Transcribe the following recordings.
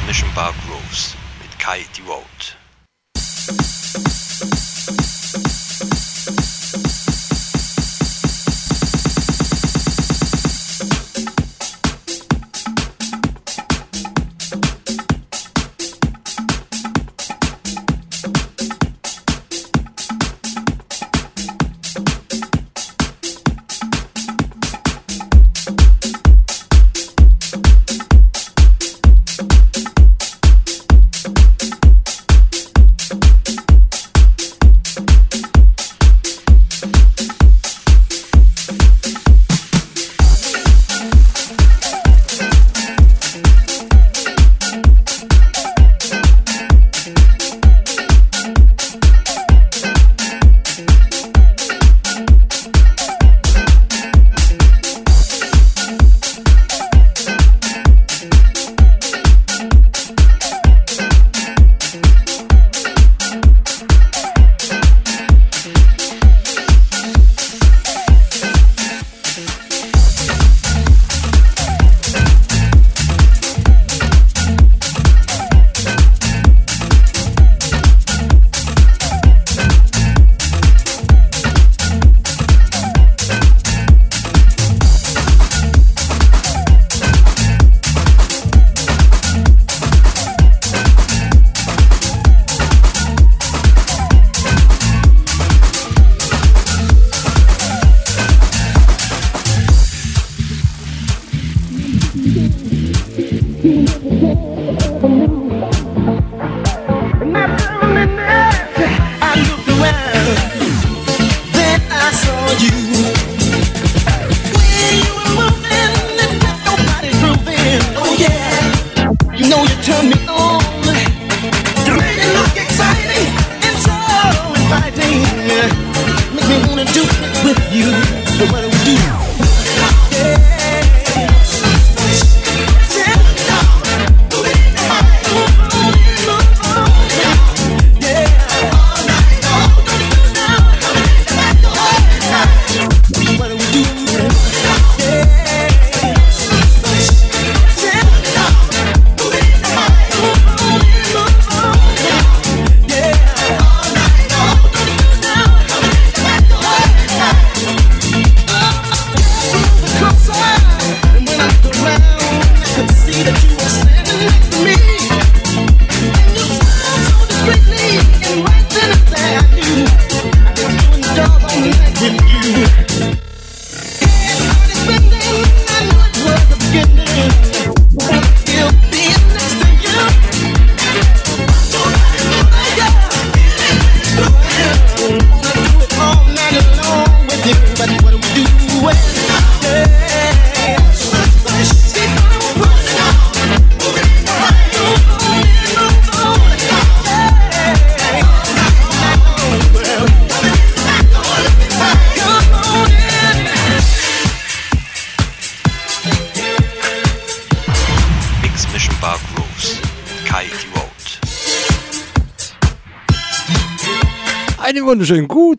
Mission Bar Grooves mit Kai Devote.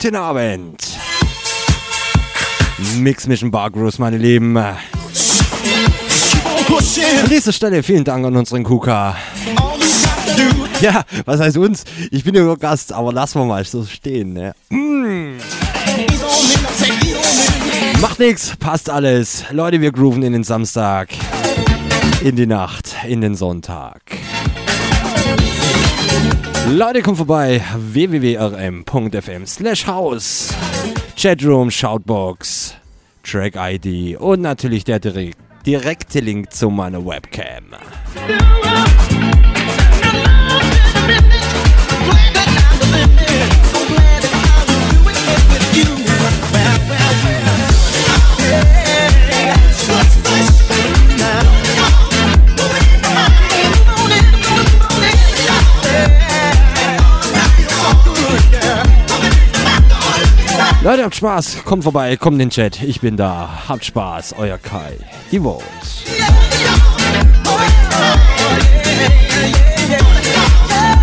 Guten Abend. Mix Mission Bar Grooves, meine Lieben. An dieser Stelle vielen Dank an unseren KUKA. Ja, was heißt uns? Ich bin ja nur Gast, aber lassen wir mal so stehen. Ne? Mm. Macht nichts, passt alles. Leute, wir grooven in den Samstag, in die Nacht, in den Sonntag. Leute, kommt vorbei www.rm.fm slash house Chatroom, Shoutbox, Track ID und natürlich der direkte Link zu meiner Webcam. Leute, habt Spaß. Kommt vorbei, kommt in den Chat. Ich bin da. Habt Spaß. Euer Kai. Die Vote. drunk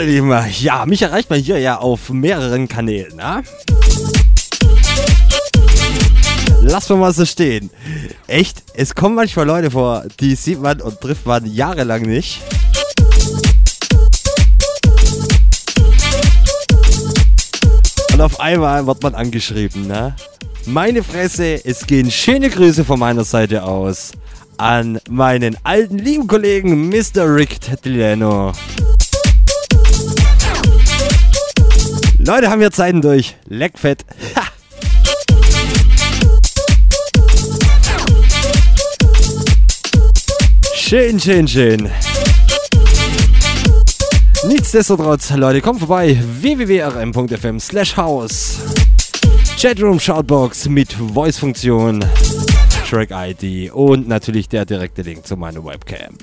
meine Lieben, ja, mich erreicht man hier ja auf mehreren Kanälen. Na? Lass mal mal so stehen. Echt, es kommen manchmal Leute vor, die sieht man und trifft man jahrelang nicht. Und auf einmal wird man angeschrieben, ne? Meine Fresse, es gehen schöne Grüße von meiner Seite aus an meinen alten lieben Kollegen Mr. Rick Tetleno. Leute, haben wir Zeiten durch. Leckfett. Ha. Schön, schön, schön. Nichtsdestotrotz, Leute, kommt vorbei. www.rm.fm slash house. Chatroom Shoutbox mit Voice-Funktion, Track-ID und natürlich der direkte Link zu meiner Webcam.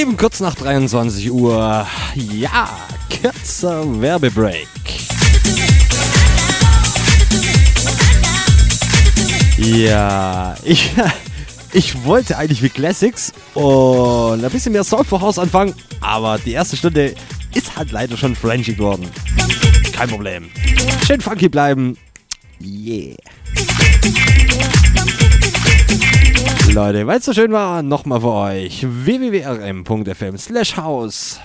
Lieben, kurz nach 23 Uhr. Ja, kurzer Werbebreak. Ja, ich, ich wollte eigentlich mit Classics und ein bisschen mehr Soul for House anfangen, aber die erste Stunde ist halt leider schon Frenchy geworden. Kein Problem. Schön funky bleiben. Yeah. Leute, weil es so schön war, nochmal für euch www.rm.fm slash house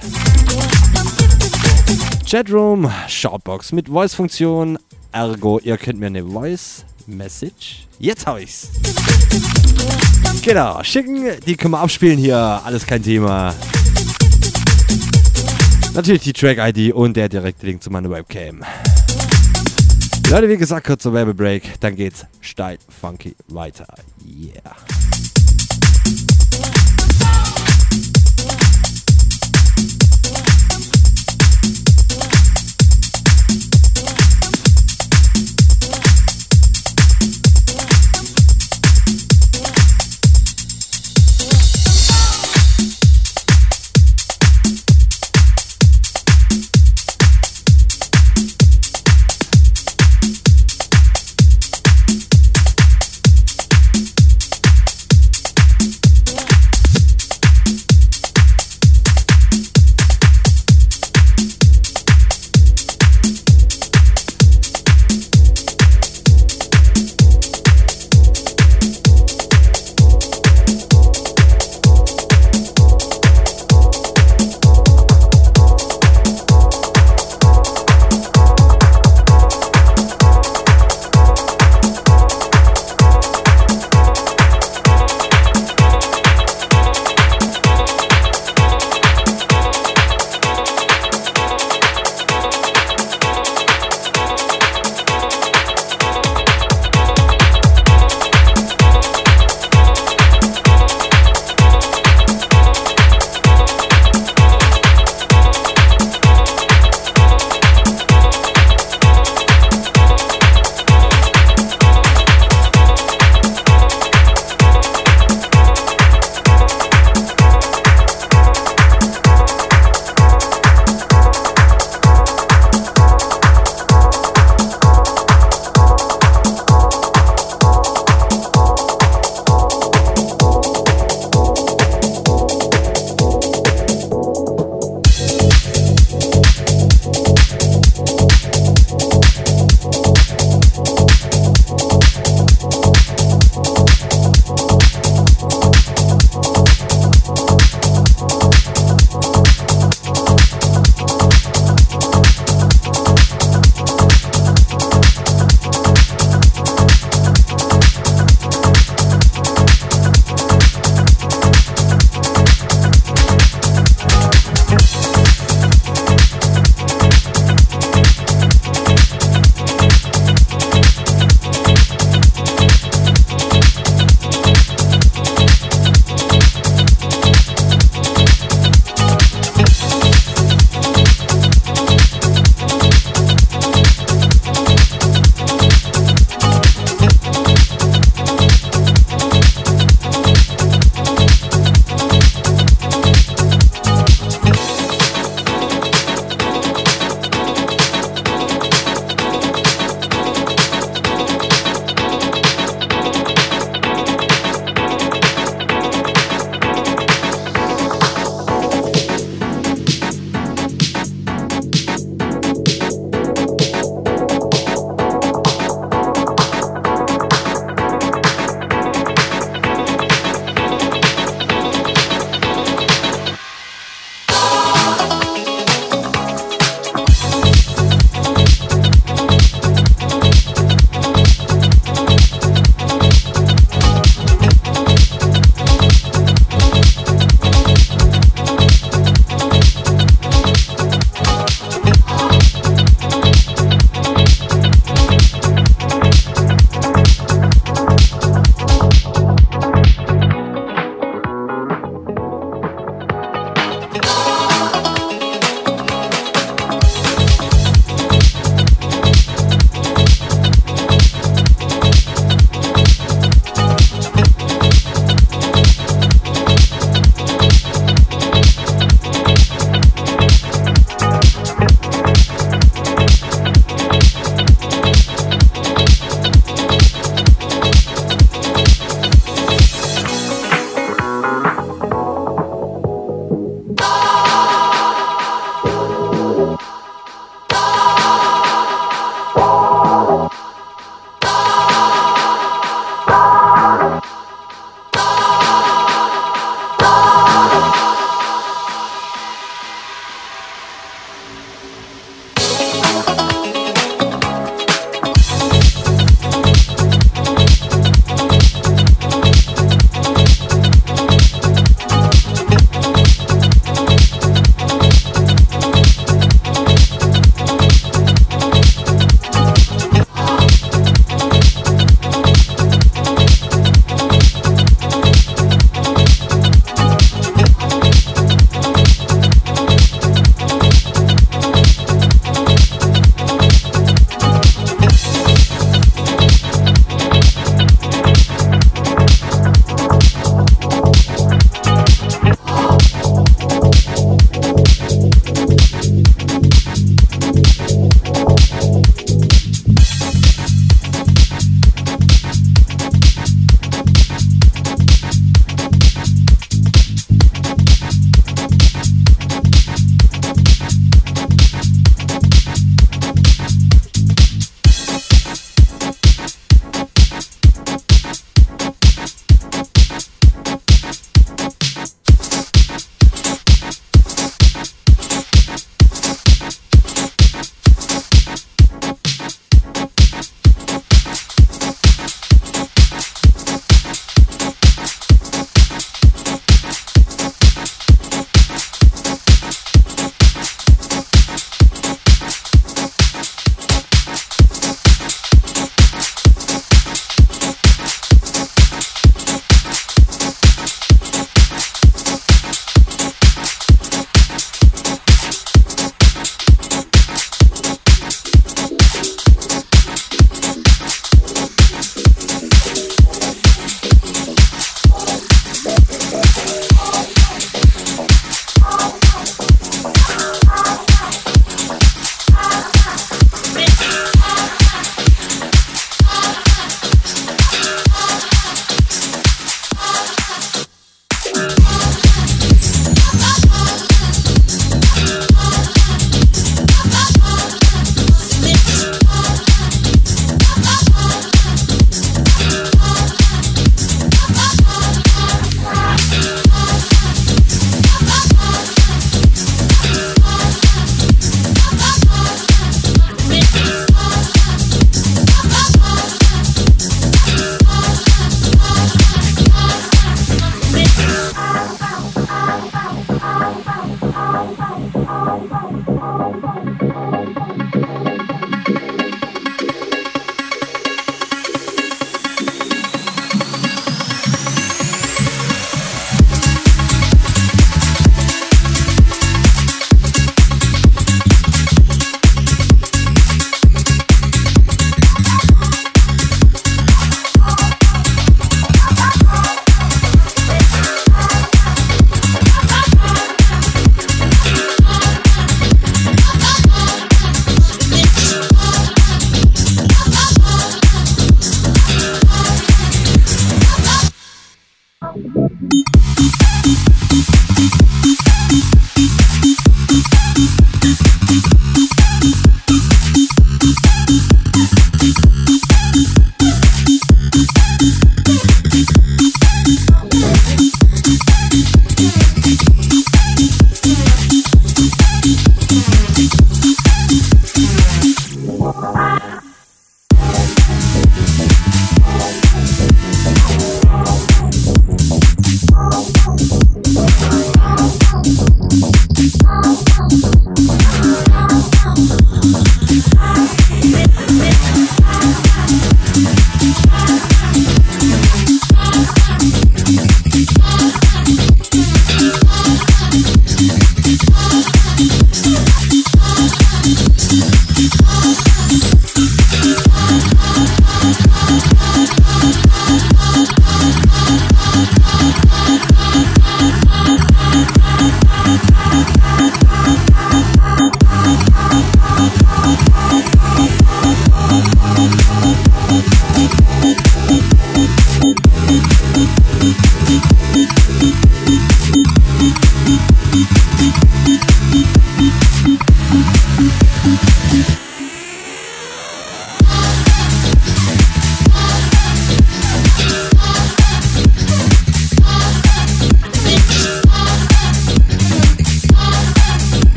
Chatroom, Shoutbox mit Voice-Funktion, ergo ihr könnt mir eine Voice-Message, jetzt hab ich's. Genau, schicken, die können wir abspielen hier, alles kein Thema. Natürlich die Track-ID und der direkte Link zu meiner Webcam. Leute, wie gesagt, kurzer Werbebreak, dann geht's steil funky weiter. Yeah.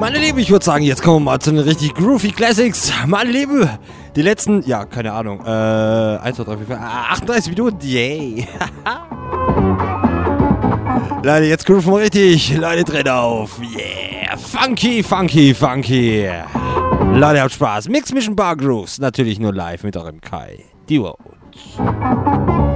Meine Liebe, ich würde sagen, jetzt kommen wir mal zu den richtig groovy Classics. Meine Liebe, die letzten, ja, keine Ahnung, äh, 1, 2, 3, 4, 5, 38 Minuten, yay. Leute, jetzt grooven wir richtig. Leute, dreht auf. Yeah, funky, funky, funky. Leute, habt Spaß. Mix Mission Bar Grooves, natürlich nur live mit eurem Kai. Duo. baby,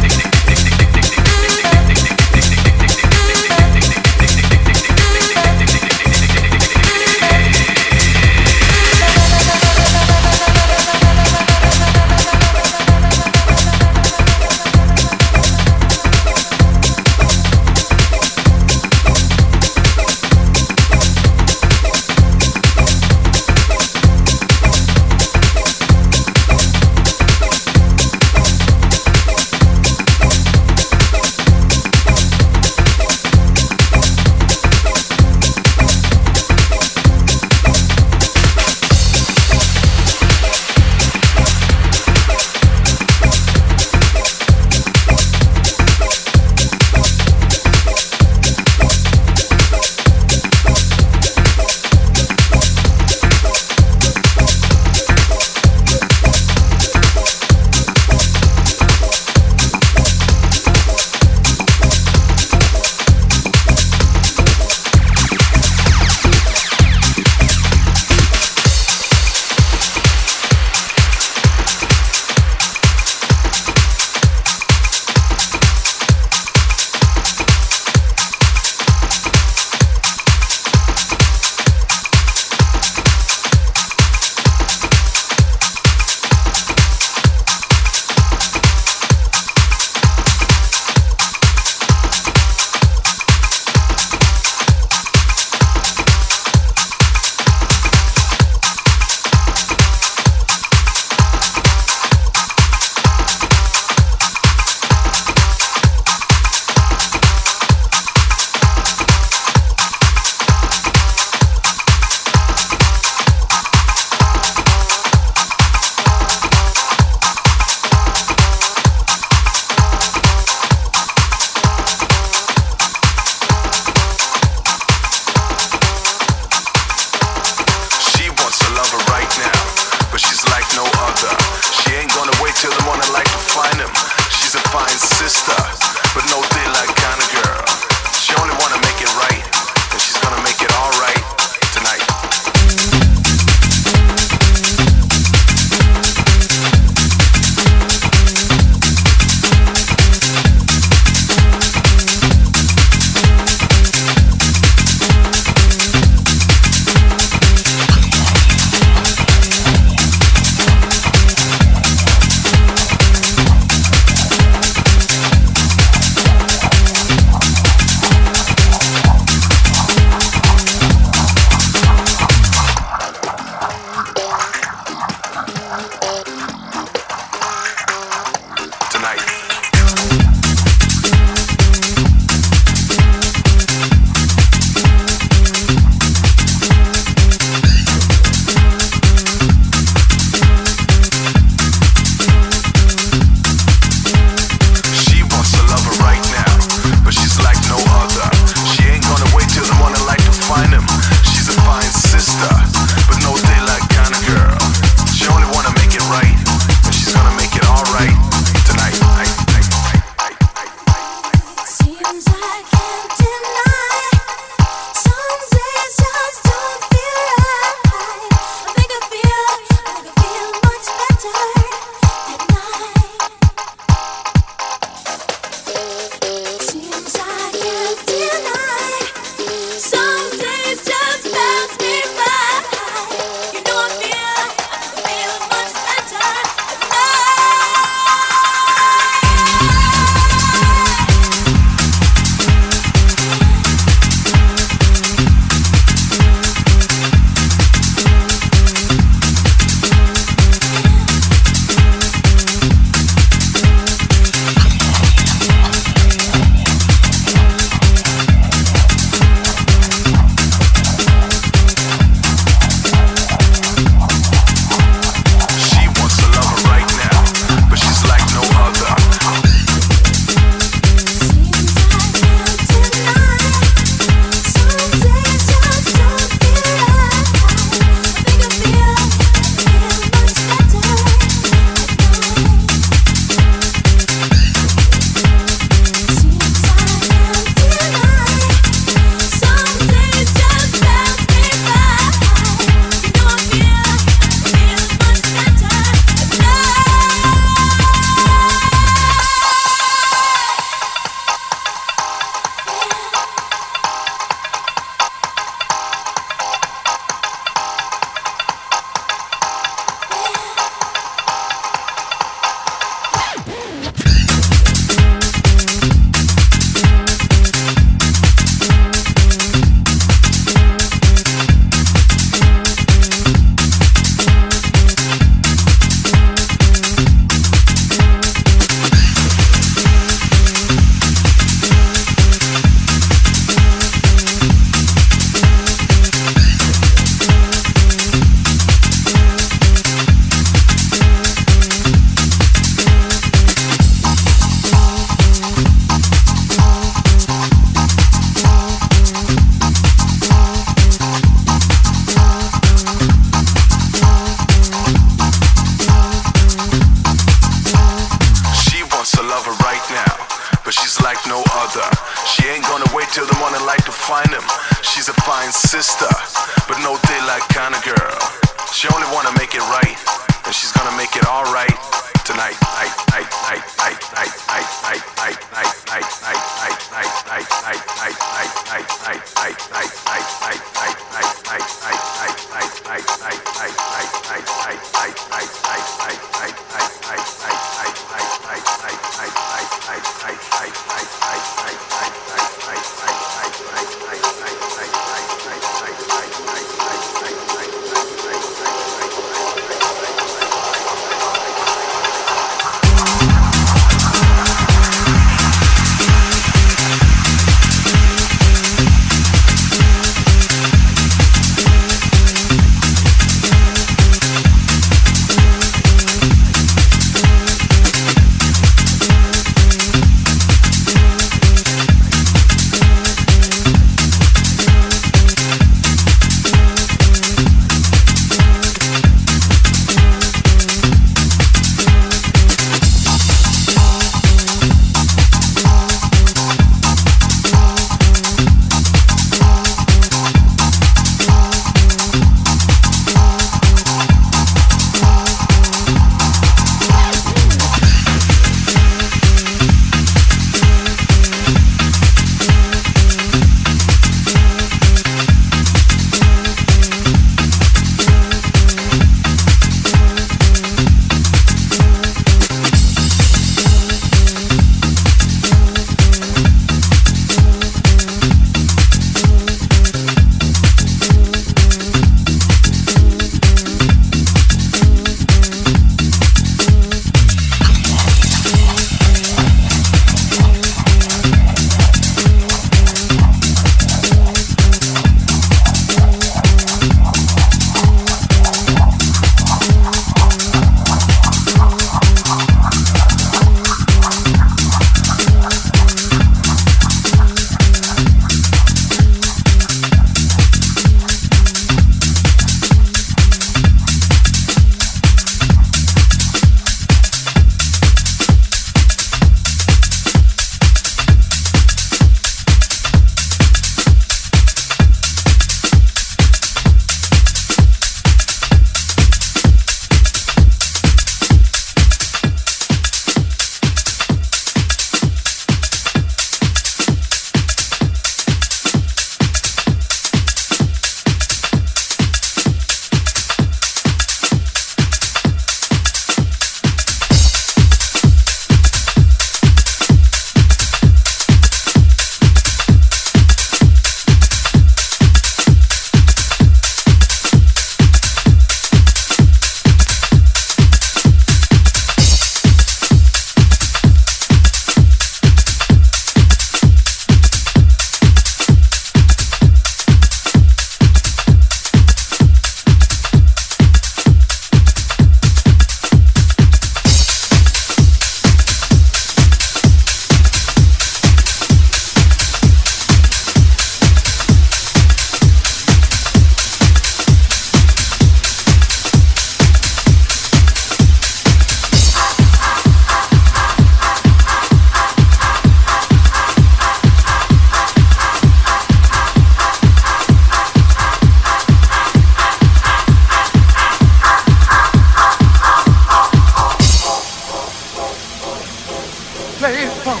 play funk.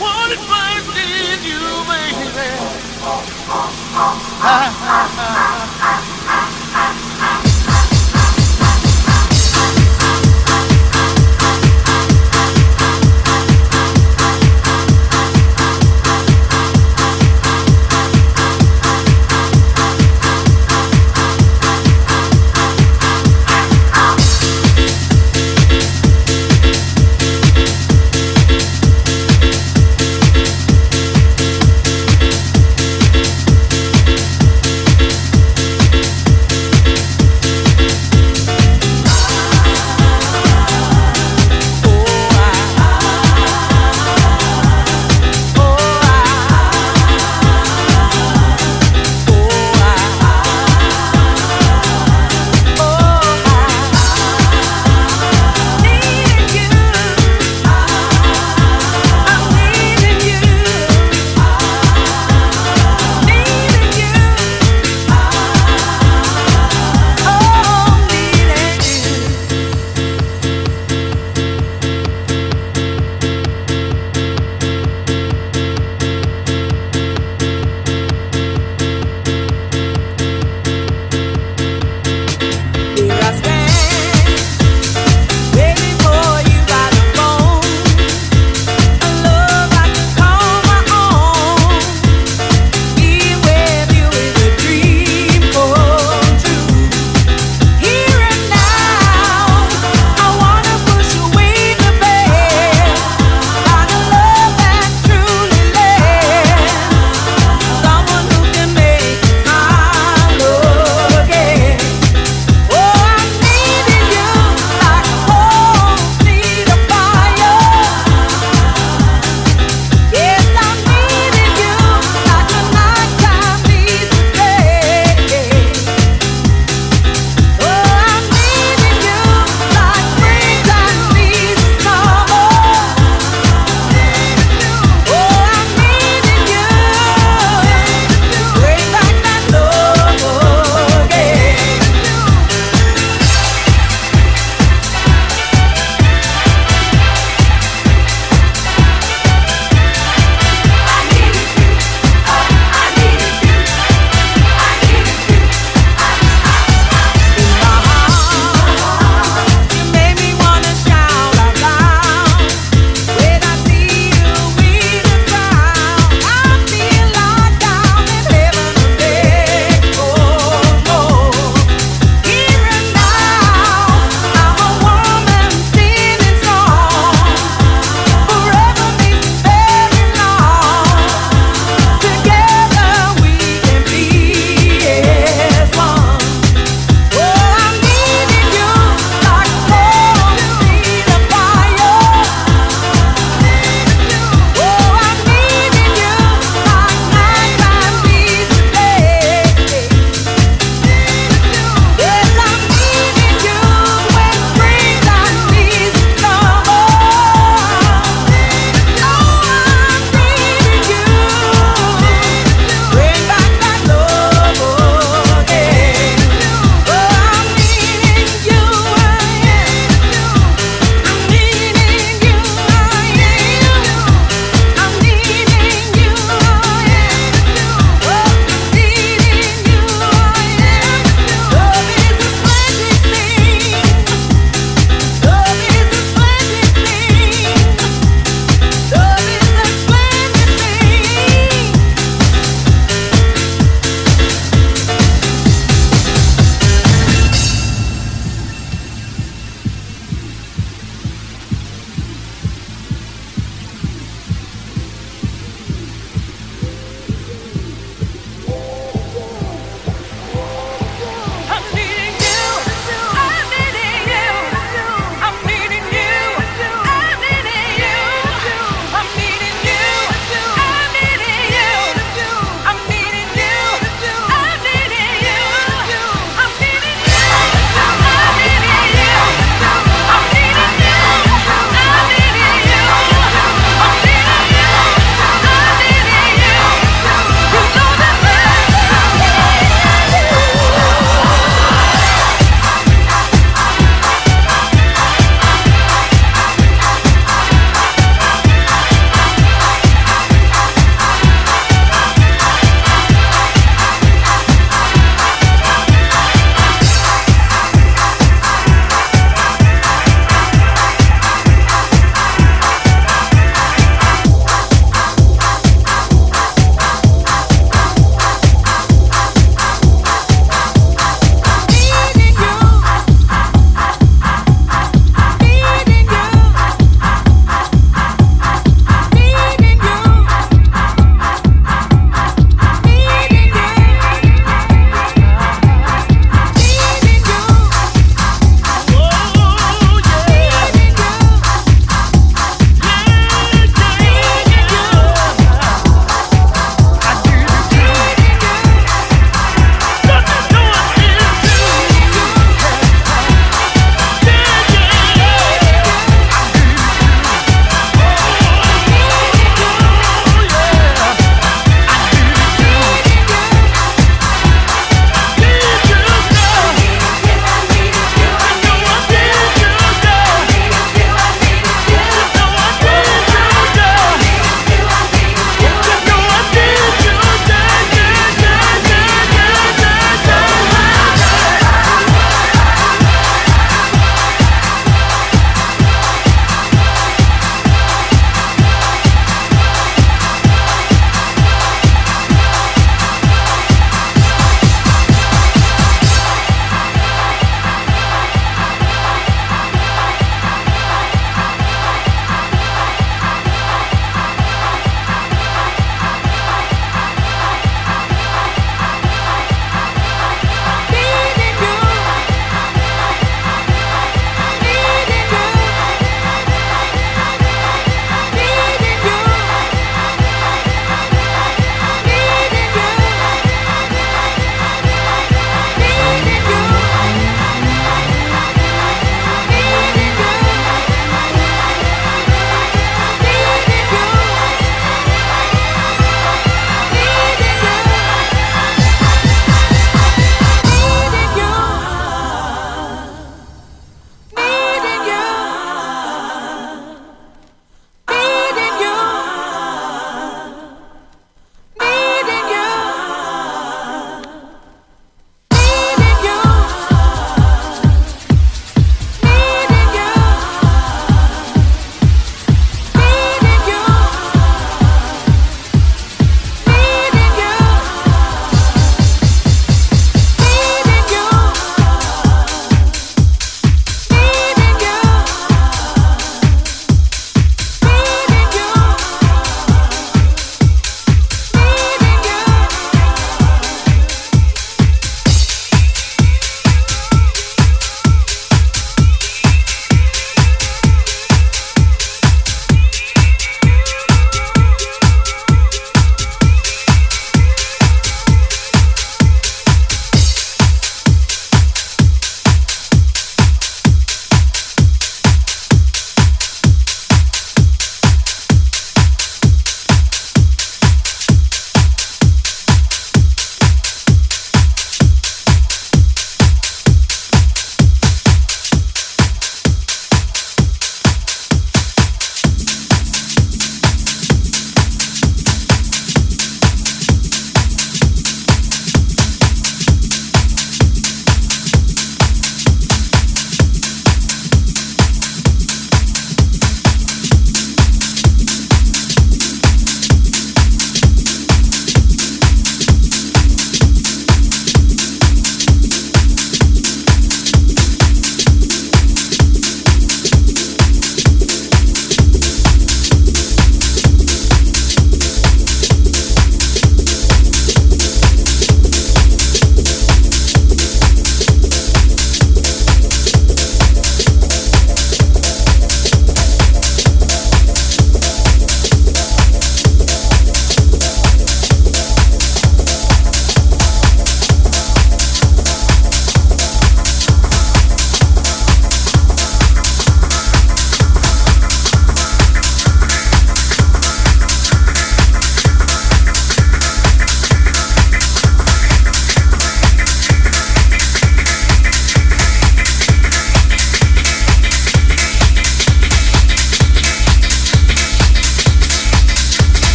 What did you, baby? Ha, ha, ha.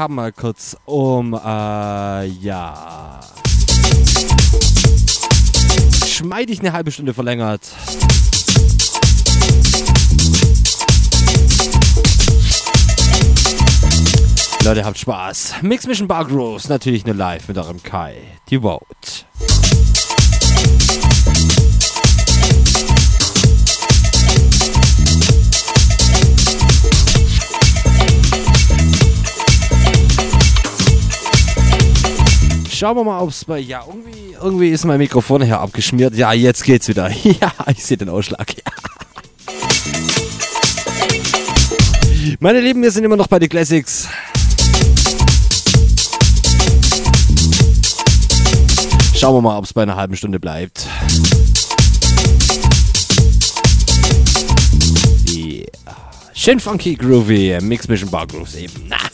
Haben mal kurz um, äh, ja, schmeidig eine halbe Stunde verlängert. Leute, habt Spaß. Mix Mission Bar Grooves, natürlich nur live mit eurem Kai. Die Vote. Schauen wir mal, ob es bei. Ja, irgendwie, irgendwie ist mein Mikrofon hier abgeschmiert. Ja, jetzt geht's wieder. Ja, ich sehe den Ausschlag. Ja. Meine Lieben, wir sind immer noch bei den Classics. Schauen wir mal, ob es bei einer halben Stunde bleibt. Yeah. Schön funky, groovy, Mix Mission Bar Grooves eben. Na.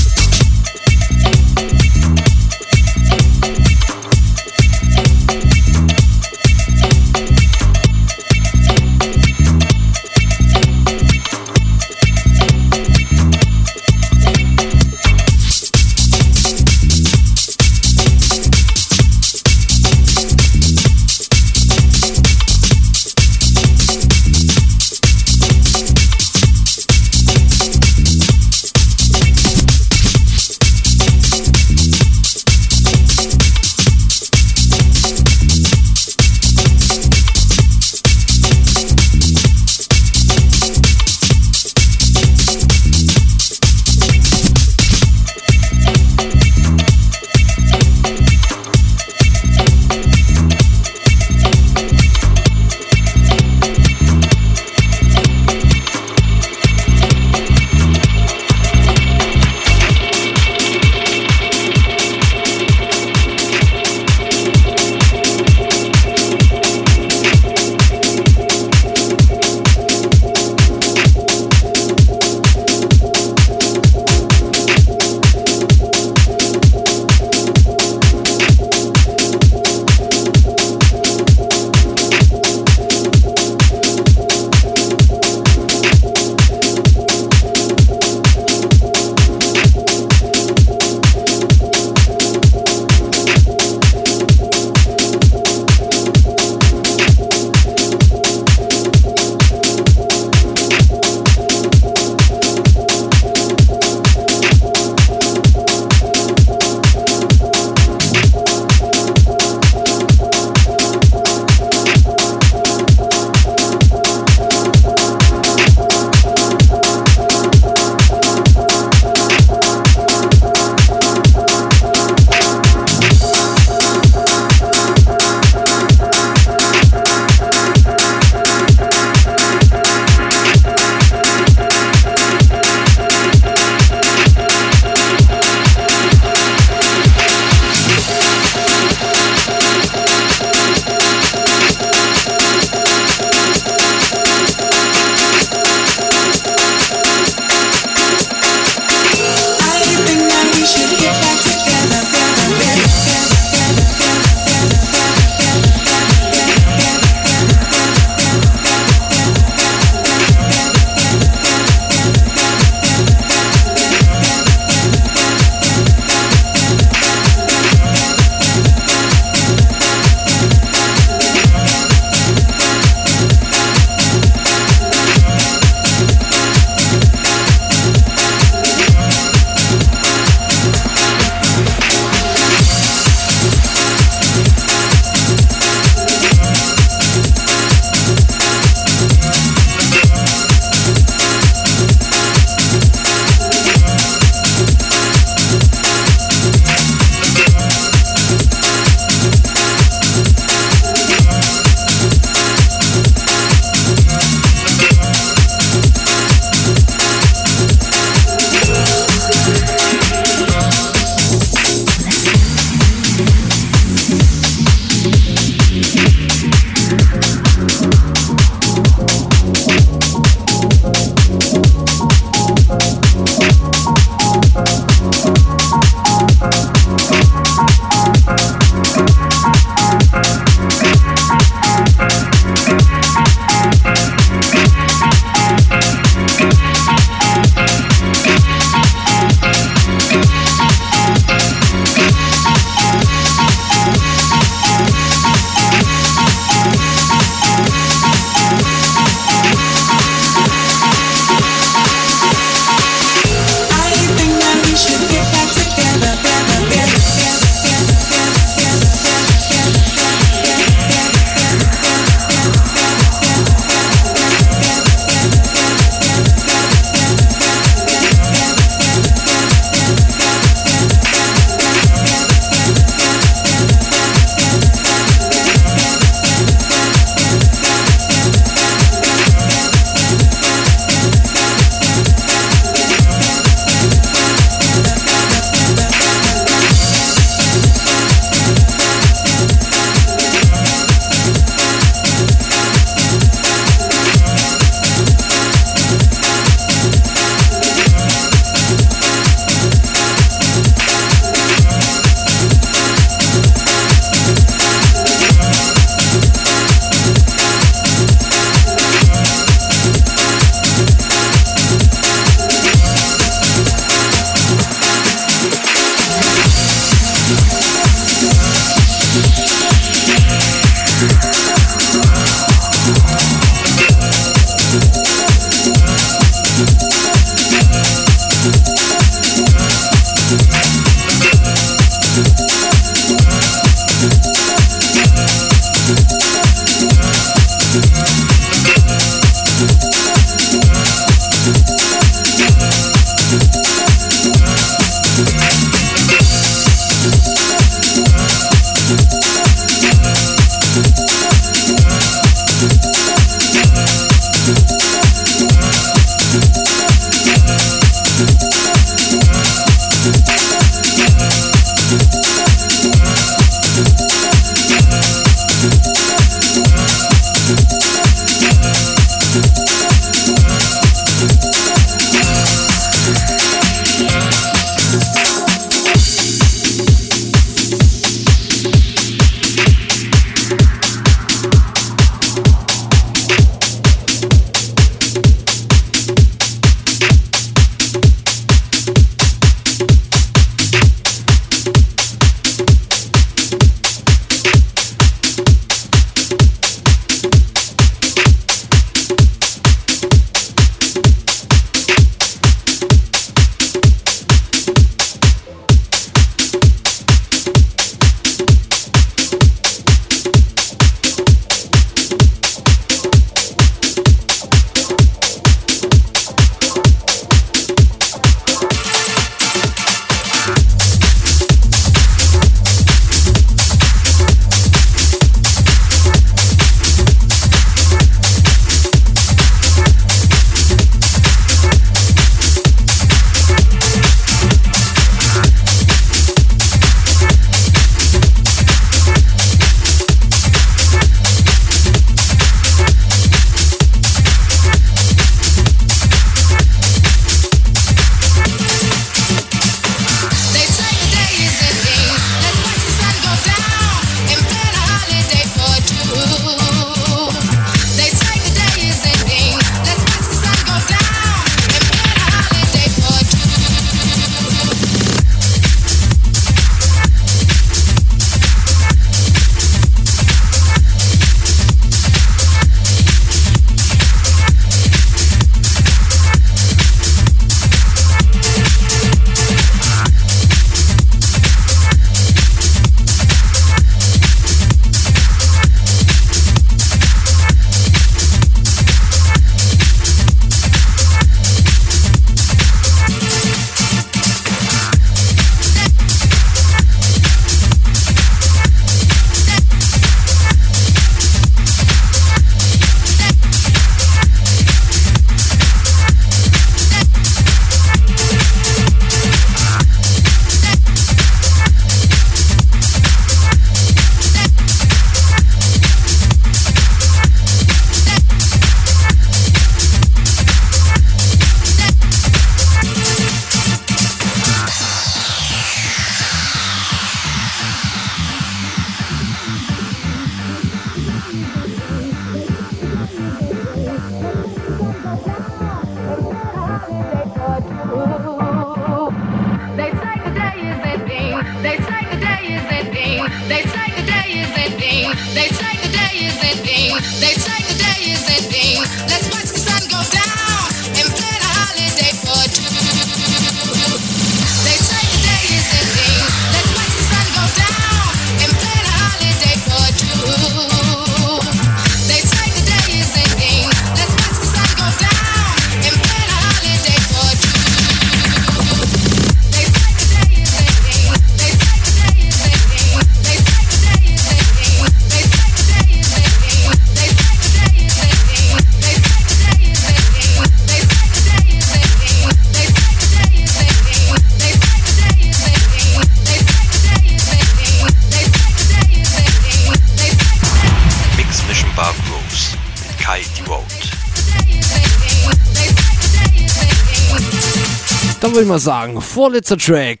Mal sagen, vorletzter Track.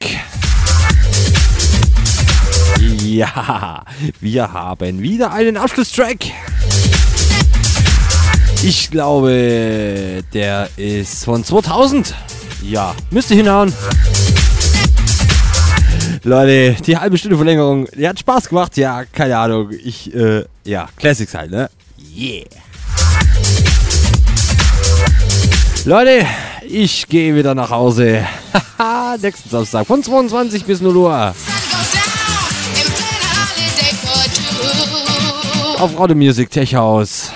Ja, wir haben wieder einen Abschlusstrack. Ich glaube, der ist von 2000. Ja, müsste hinhauen. Leute, die halbe Stunde Verlängerung, die hat Spaß gemacht. Ja, keine Ahnung. Ich, äh, ja, Classics halt, ne? Yeah. Leute, ich gehe wieder nach Hause. Nächsten Samstag von 22 bis 0 Uhr. Auf Radio Music Tech House.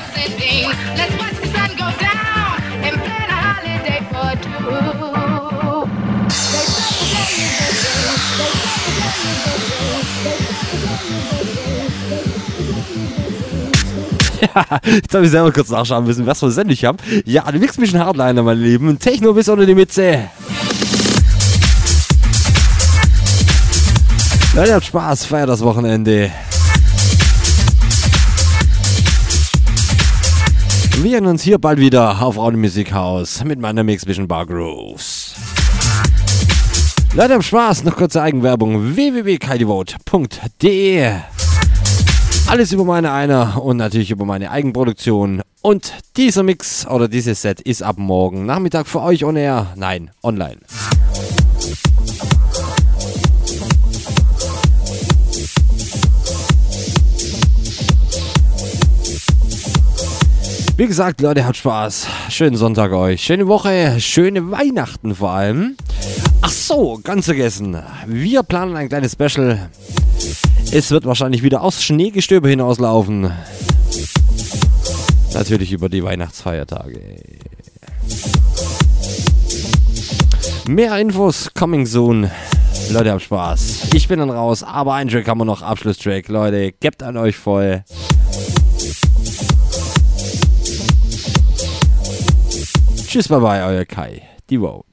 Jetzt habe ich selber kurz nachschauen müssen, was für Sendung ich habe. Ja, du Mix Mission Hardliner, meine Lieben. Techno bis unter die Mütze. Leute, habt Spaß, feiert das Wochenende. Wir sehen uns hier bald wieder auf Radio Musikhaus mit meiner Mix Mission Bar Grooves. Leute, habt Spaß, noch kurze Eigenwerbung www.kaidevote.de alles über meine einer und natürlich über meine Eigenproduktion. Und dieser Mix oder dieses Set ist ab morgen Nachmittag für euch on air. Nein, online. Wie gesagt, Leute, habt Spaß. Schönen Sonntag euch. Schöne Woche. Schöne Weihnachten vor allem. Ach so, ganz vergessen. Wir planen ein kleines Special es wird wahrscheinlich wieder aus Schneegestöber hinauslaufen. Natürlich über die Weihnachtsfeiertage. Mehr Infos coming soon. Leute, habt Spaß. Ich bin dann raus, aber ein Track haben wir noch. Abschlusstrack. Leute, gebt an euch voll. Tschüss, bye bye, euer Kai. Die Vote.